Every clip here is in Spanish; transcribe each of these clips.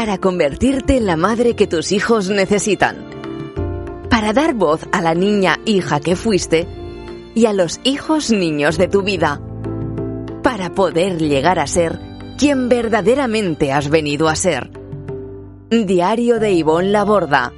para convertirte en la madre que tus hijos necesitan, para dar voz a la niña hija que fuiste y a los hijos niños de tu vida, para poder llegar a ser quien verdaderamente has venido a ser. Diario de Ivonne Laborda,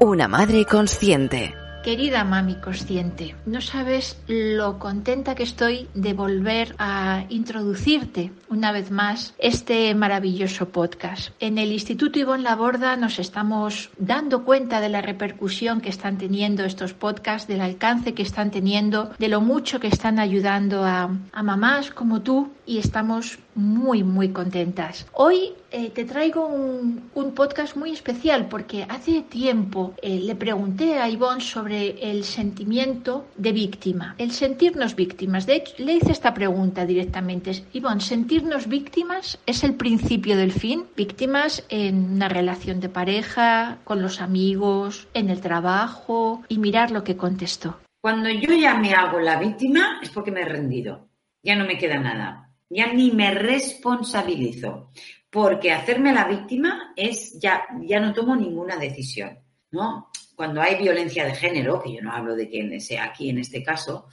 una madre consciente. Querida mami consciente, no sabes lo contenta que estoy de volver a introducirte una vez más este maravilloso podcast. En el Instituto Ivonne Laborda nos estamos dando cuenta de la repercusión que están teniendo estos podcasts, del alcance que están teniendo, de lo mucho que están ayudando a, a mamás como tú y estamos muy, muy contentas. Hoy eh, te traigo un, podcast muy especial porque hace tiempo eh, le pregunté a Ivonne sobre el sentimiento de víctima, el sentirnos víctimas. De hecho, le hice esta pregunta directamente. Ivonne, ¿sentirnos víctimas es el principio del fin? Víctimas en una relación de pareja, con los amigos, en el trabajo y mirar lo que contestó. Cuando yo ya me hago la víctima es porque me he rendido. Ya no me queda nada ya ni me responsabilizo, porque hacerme la víctima es ya, ya no tomo ninguna decisión, ¿no? Cuando hay violencia de género, que yo no hablo de quien sea aquí en este caso,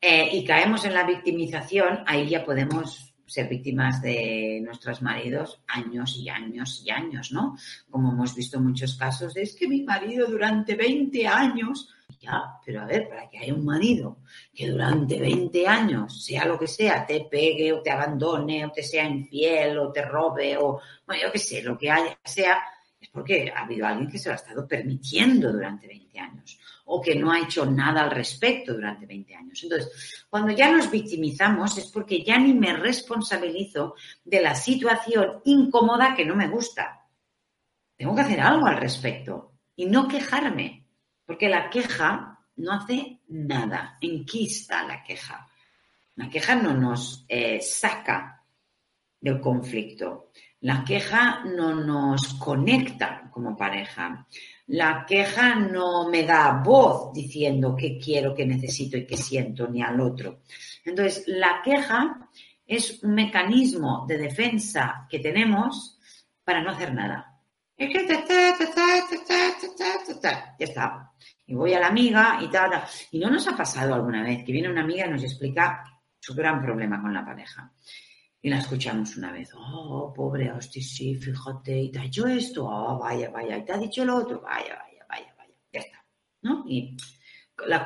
eh, y caemos en la victimización, ahí ya podemos ser víctimas de nuestros maridos años y años y años, ¿no? Como hemos visto en muchos casos, es que mi marido durante 20 años ya, pero a ver, para que haya un marido que durante 20 años, sea lo que sea, te pegue o te abandone o te sea infiel o te robe o, bueno, yo qué sé, lo que haya, sea, es porque ha habido alguien que se lo ha estado permitiendo durante 20 años o que no ha hecho nada al respecto durante 20 años. Entonces, cuando ya nos victimizamos es porque ya ni me responsabilizo de la situación incómoda que no me gusta. Tengo que hacer algo al respecto y no quejarme. Porque la queja no hace nada, enquista la queja. La queja no nos eh, saca del conflicto. La queja no nos conecta como pareja. La queja no me da voz diciendo qué quiero, qué necesito y qué siento ni al otro. Entonces, la queja es un mecanismo de defensa que tenemos para no hacer nada. Es que ya está y voy a la amiga y tal, Y no nos ha pasado alguna vez que viene una amiga y nos explica su gran problema con la pareja. Y la escuchamos una vez, oh, pobre, hostia, sí, fíjate, y te ha hecho esto, oh, vaya, vaya, y te ha dicho lo otro, vaya, vaya, vaya, vaya, ya está, ¿no? Y la,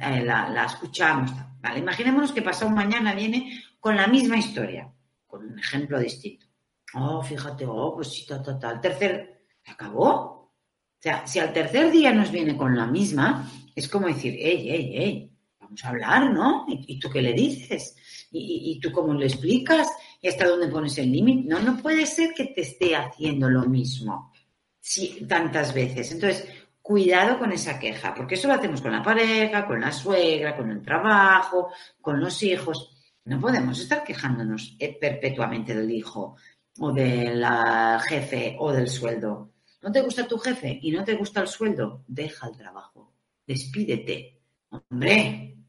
eh, la, escuchamos, ¿vale? Imaginémonos que pasado mañana viene con la misma historia, con un ejemplo distinto. Oh, fíjate, oh, pues sí, tal, tal, tal. Tercer, acabó? O sea, si al tercer día nos viene con la misma, es como decir, hey, hey, hey, vamos a hablar, ¿no? ¿Y, tú qué le dices? ¿Y, tú cómo le explicas? ¿Y hasta dónde pones el límite? No, no puede ser que te esté haciendo lo mismo tantas veces. Entonces, cuidado con esa queja, porque eso lo hacemos con la pareja, con la suegra, con el trabajo, con los hijos. No podemos estar quejándonos eh, perpetuamente del hijo o del jefe o del sueldo. ¿No te gusta tu jefe y no te gusta el sueldo? Deja el trabajo, despídete. Hombre,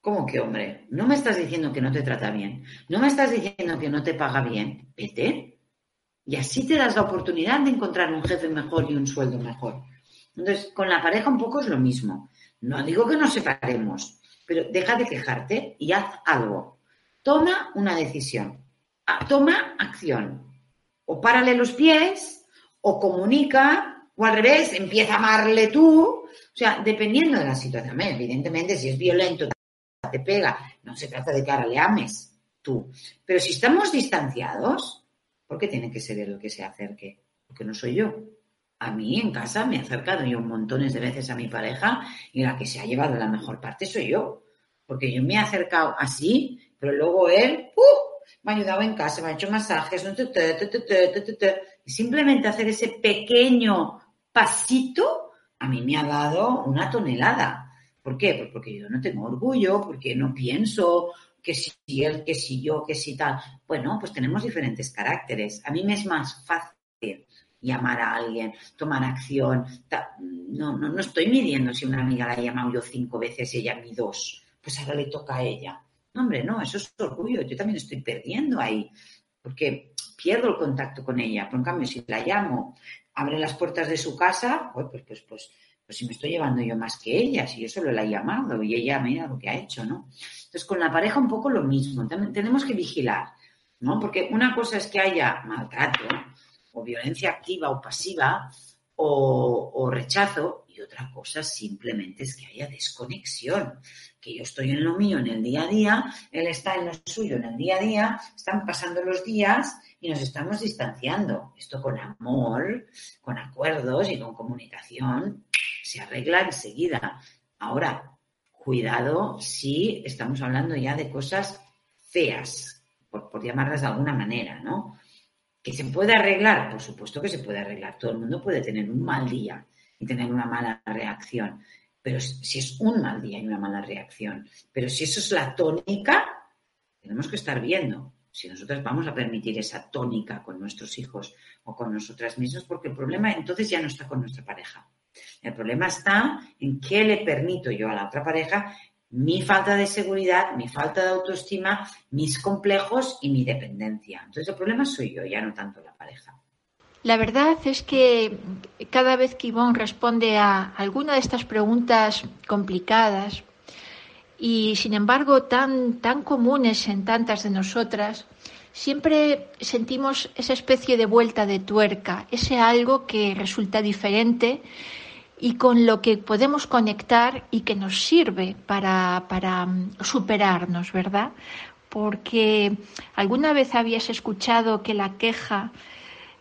¿cómo que hombre? No me estás diciendo que no te trata bien, no me estás diciendo que no te paga bien. Vete. Y así te das la oportunidad de encontrar un jefe mejor y un sueldo mejor. Entonces, con la pareja un poco es lo mismo. No digo que nos separemos, pero deja de quejarte y haz algo. Toma una decisión. Ah, toma acción. O párale los pies o comunica, o al revés, empieza a amarle tú. O sea, dependiendo de la situación. Evidentemente, si es violento, te pega, no se trata de que ahora le ames tú. Pero si estamos distanciados, ¿por qué tiene que ser él el que se acerque? Porque no soy yo. A mí en casa me he acercado yo montones de veces a mi pareja y la que se ha llevado la mejor parte soy yo. Porque yo me he acercado así, pero luego él ¡uh! me ha ayudado en casa, me ha hecho masajes, y simplemente hacer ese pequeño pasito a mí me ha dado una tonelada. ¿Por qué? Pues porque yo no tengo orgullo, porque no pienso que si él, que si yo, que si tal. Bueno, pues tenemos diferentes caracteres. A mí me es más fácil llamar a alguien, tomar acción. No, no, no estoy midiendo si una amiga la ha llamado yo cinco veces y ella a mí dos. Pues ahora le toca a ella. No, hombre, no, eso es orgullo. Yo también estoy perdiendo ahí porque pierdo el contacto con ella. Pero en cambio, si la llamo, abre las puertas de su casa, pues, pues, pues, pues, pues si me estoy llevando yo más que ella, si yo solo la he llamado y ella mira lo que ha hecho, ¿no? Entonces, con la pareja un poco lo mismo, tenemos que vigilar, ¿no? Porque una cosa es que haya maltrato o violencia activa o pasiva o, o rechazo y otra cosa simplemente es que haya desconexión, que yo estoy en lo mío en el día a día, él está en lo suyo en el día a día, están pasando los días y nos estamos distanciando. Esto con amor, con acuerdos y con comunicación se arregla enseguida. Ahora, cuidado si estamos hablando ya de cosas feas, por, llamarlas de alguna manera, ¿no? ¿Que se puede arreglar? Por supuesto que se puede arreglar. Todo el mundo puede tener un mal día y tener una mala reacción. Pero si es un mal día y una mala reacción, pero si eso es la tónica, tenemos que estar viendo si nosotros vamos a permitir esa tónica con nuestros hijos o con nosotras mismas, porque el problema entonces ya no está con nuestra pareja. El problema está en qué le permito yo a la otra pareja mi falta de seguridad, mi falta de autoestima, mis complejos y mi dependencia. Entonces el problema soy yo, ya no tanto la pareja. La verdad es que cada vez que Ivonne responde a alguna de estas preguntas complicadas y sin embargo tan, tan comunes en tantas de nosotras, siempre sentimos esa especie de vuelta de tuerca, ese algo que resulta diferente y con lo que podemos conectar y que nos sirve para, para mm, superarnos, ¿verdad? Porque alguna vez habías escuchado que la queja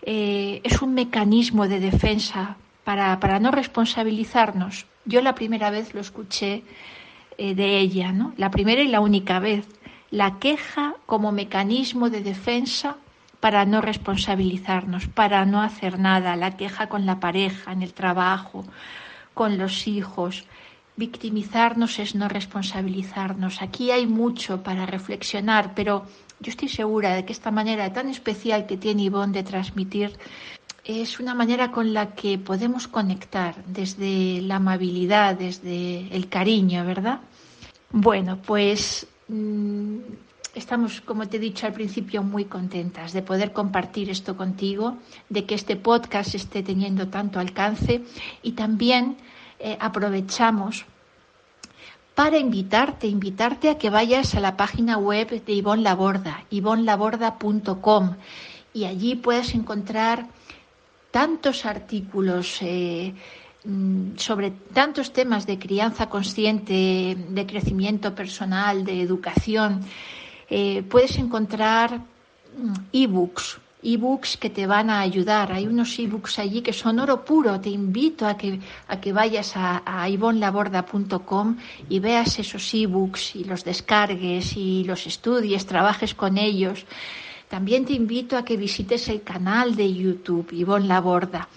eh, es un mecanismo de defensa para, para, no responsabilizarnos. Yo la primera vez lo escuché eh, de ella, ¿no? La primera y la única vez. La queja como mecanismo de defensa para no responsabilizarnos, para no hacer nada, la queja con la pareja, en el trabajo, con los hijos. Victimizarnos es no responsabilizarnos. Aquí hay mucho para reflexionar, pero yo estoy segura de que esta manera tan especial que tiene Ivonne de transmitir es una manera con la que podemos conectar desde la amabilidad, desde el cariño, ¿verdad? Bueno, pues mm, estamos, como te he dicho al principio, muy contentas de poder compartir esto contigo, de que este podcast esté teniendo tanto alcance y también eh, aprovechamos para invitarte, invitarte a que vayas a la página web de Ivonne Laborda, ivonlaborda.com y allí puedes encontrar tantos artículos eh, mm, sobre tantos temas de crianza consciente, de crecimiento personal, de educación, eh, puedes encontrar mm, ebooks, ebooks que te van a ayudar. Hay unos ebooks allí que son oro puro. Te invito a que, a que vayas a, a ivonlaborda.com y veas esos ebooks y los descargues y los estudies, trabajes con ellos. También te invito a que visites el canal de YouTube Ivonne Laborda.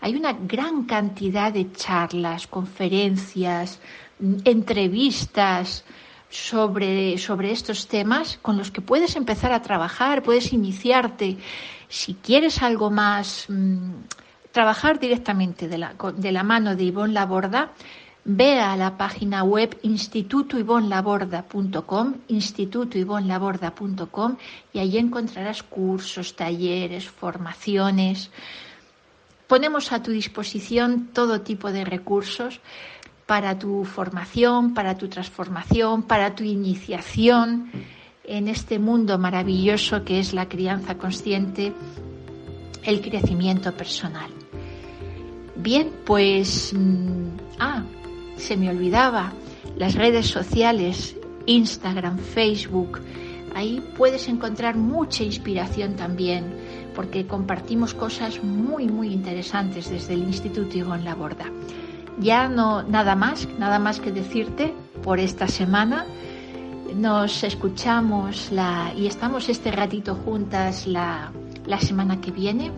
Hay una gran cantidad de charlas, conferencias, mm, entrevistas, sobre, sobre estos temas con los que puedes empezar a trabajar, puedes iniciarte. Si quieres algo más, mmm, trabajar directamente de la, de la mano de Ivonne Laborda, ve a la página web institutoivonlaborda.com, institutoivonlaborda.com y allí encontrarás cursos, talleres, formaciones. Ponemos a tu disposición todo tipo de recursos para tu formación, para tu transformación, para tu iniciación en este mundo maravilloso que es la crianza consciente, el crecimiento personal. Bien, pues, mm, ah, se me olvidaba, las redes sociales, Instagram, Facebook, ahí puedes encontrar mucha inspiración también, porque compartimos cosas muy, muy interesantes desde el Instituto Ivonne Laborda. Ya no nada más, nada más que decirte por esta semana. Nos escuchamos y estamos este ratito juntas la, la semana que viene.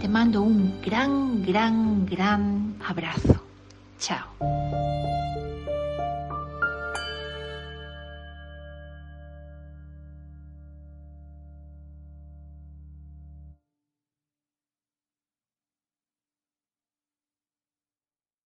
Te mando un gran, gran, gran abrazo. Chao.